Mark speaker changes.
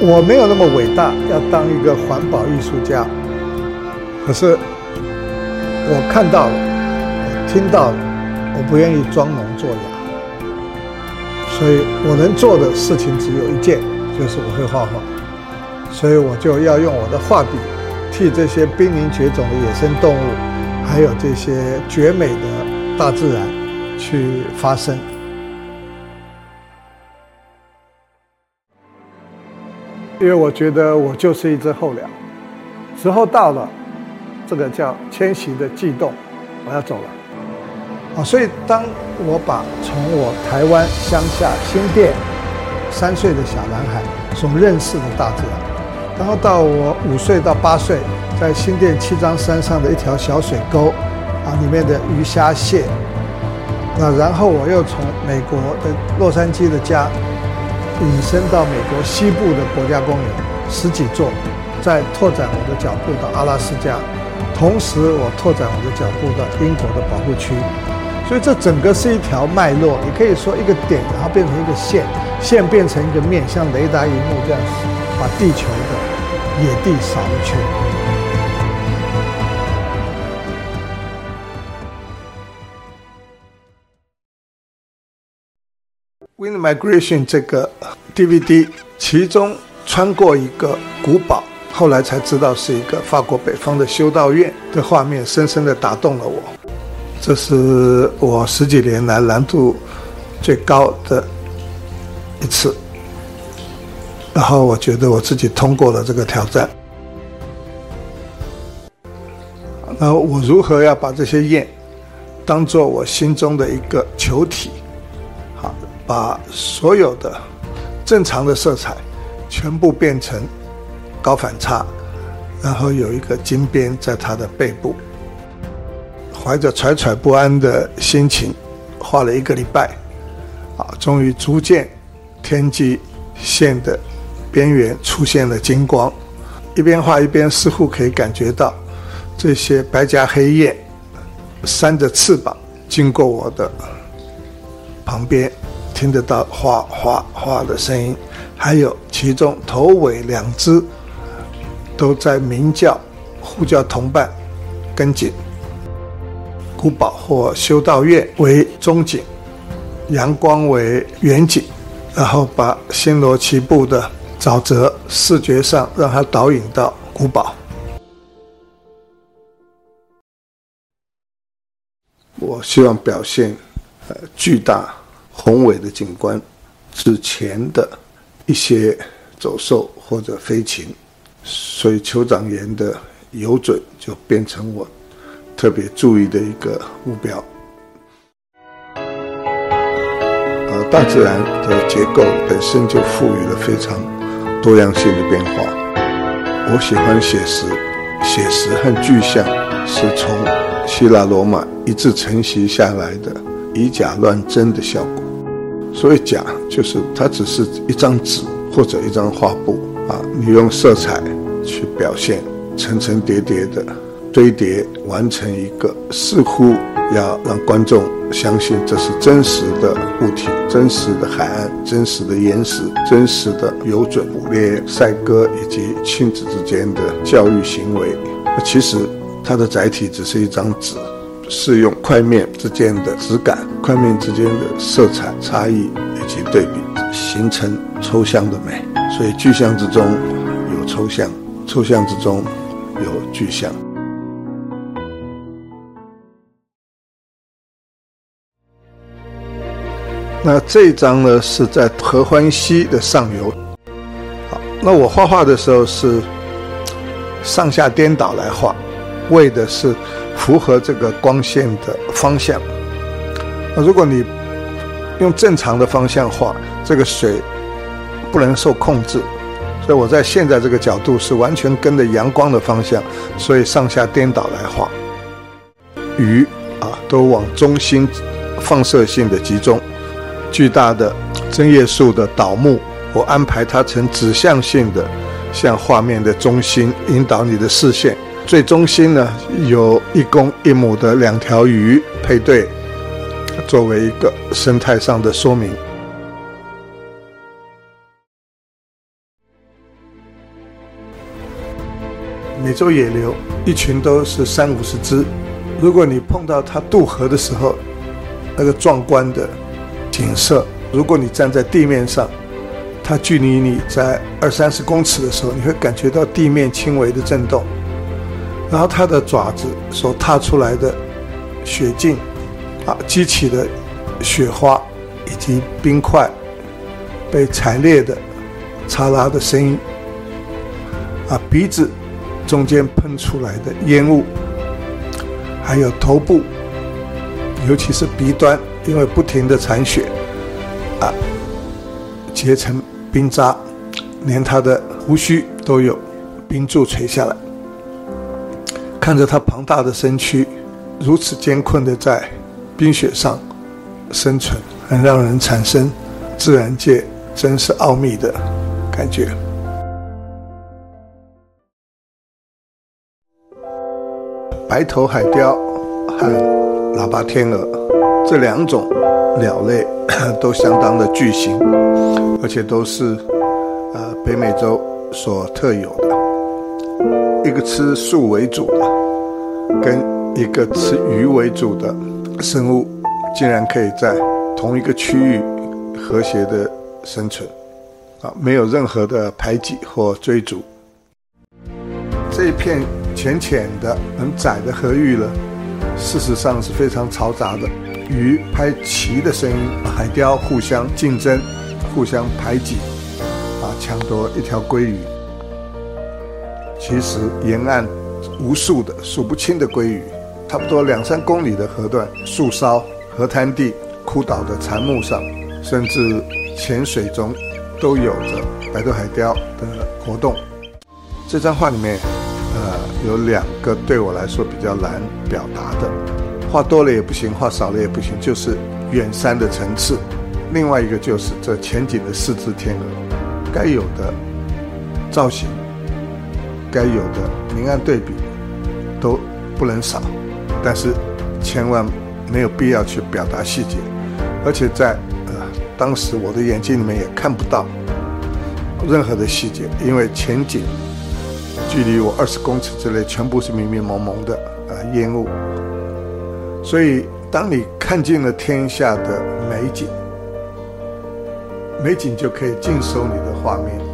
Speaker 1: 我没有那么伟大，要当一个环保艺术家。可是我看到了，我听到了，我不愿意装聋作哑。所以我能做的事情只有一件，就是我会画画。所以我就要用我的画笔，替这些濒临绝种的野生动物，还有这些绝美的大自然去发声。因为我觉得我就是一只候鸟，时候到了，这个叫迁徙的悸动，我要走了。啊，所以当我把从我台湾乡下新店三岁的小男孩所认识的大自然，然后到我五岁到八岁在新店七张山上的一条小水沟，啊，里面的鱼虾蟹，那然后我又从美国的洛杉矶的家。引申到美国西部的国家公园十几座，在拓展我的脚步到阿拉斯加，同时我拓展我的脚步到英国的保护区，所以这整个是一条脉络，你可以说一个点，然后变成一个线，线变成一个面，像雷达荧幕这样把地球的野地扫一圈。Wind Migration 这个 DVD，其中穿过一个古堡，后来才知道是一个法国北方的修道院的画面，深深的打动了我。这是我十几年来难度最高的一次，然后我觉得我自己通过了这个挑战。那我如何要把这些雁当做我心中的一个球体？把所有的正常的色彩全部变成高反差，然后有一个金边在它的背部。怀着惴惴不安的心情画了一个礼拜，啊，终于逐渐天际线的边缘出现了金光。一边画一边似乎可以感觉到这些白颊黑雁扇着翅膀经过我的旁边。听得到哗哗哗的声音，还有其中头尾两只都在鸣叫，呼叫同伴跟紧。古堡或修道院为中景，阳光为远景，然后把星罗棋布的沼泽视觉上让它导引到古堡。我希望表现呃巨大。宏伟的景观之前的一些走兽或者飞禽，所以酋长岩的游准就变成我特别注意的一个目标。呃，大自然的结构本身就赋予了非常多样性的变化。我喜欢写实，写实和具象是从希腊罗马一直承袭下来的以假乱真的效果。所以讲就是它只是一张纸或者一张画布啊，你用色彩去表现，层层叠叠的堆叠，完成一个似乎要让观众相信这是真实的物体、真实的海岸、真实的岩石、真实的游准、捕猎、赛鸽以及亲子之间的教育行为。其实它的载体只是一张纸。是用块面之间的质感、块面之间的色彩差异以及对比，形成抽象的美。所以具象之中有抽象，抽象之中有具象。那这一张呢，是在合欢溪的上游。好，那我画画的时候是上下颠倒来画，为的是。符合这个光线的方向。那如果你用正常的方向画，这个水不能受控制。所以我在现在这个角度是完全跟着阳光的方向，所以上下颠倒来画。鱼啊，都往中心放射性的集中。巨大的针叶树的倒木，我安排它成指向性的，向画面的中心引导你的视线。最中心呢，有一公一母的两条鱼配对，作为一个生态上的说明。美洲野牛，一群都是三五十只。如果你碰到它渡河的时候，那个壮观的景色，如果你站在地面上，它距离你在二三十公尺的时候，你会感觉到地面轻微的震动。然后它的爪子所踏出来的雪径，啊，激起的雪花以及冰块被踩裂的嚓啦的声音，啊，鼻子中间喷出来的烟雾，还有头部，尤其是鼻端，因为不停的铲雪，啊，结成冰渣，连他的胡须都有冰柱垂下来。看着它庞大的身躯，如此艰困的在冰雪上生存，很让人产生自然界真是奥秘的感觉。白头海雕和喇叭天鹅这两种鸟类 都相当的巨型，而且都是呃北美洲所特有的，一个吃树为主的。跟一个吃鱼为主的生物，竟然可以在同一个区域和谐的生存，啊，没有任何的排挤或追逐。这一片浅浅的、很窄的河域了，事实上是非常嘈杂的，鱼拍鳍的声音，海雕互相竞争、互相排挤，啊，抢夺一条鲑鱼。其实沿岸。无数的数不清的鲑鱼，差不多两三公里的河段、树梢、河滩地、枯倒的残木上，甚至浅水中，都有着白头海雕的活动。这张画里面，呃，有两个对我来说比较难表达的，画多了也不行，画少了也不行，就是远山的层次。另外一个就是这前景的四只天鹅，该有的造型。该有的明暗对比都不能少，但是千万没有必要去表达细节，而且在呃当时我的眼睛里面也看不到任何的细节，因为前景距离我二十公尺之内全部是迷迷蒙蒙的啊烟雾，所以当你看尽了天下的美景，美景就可以尽收你的画面。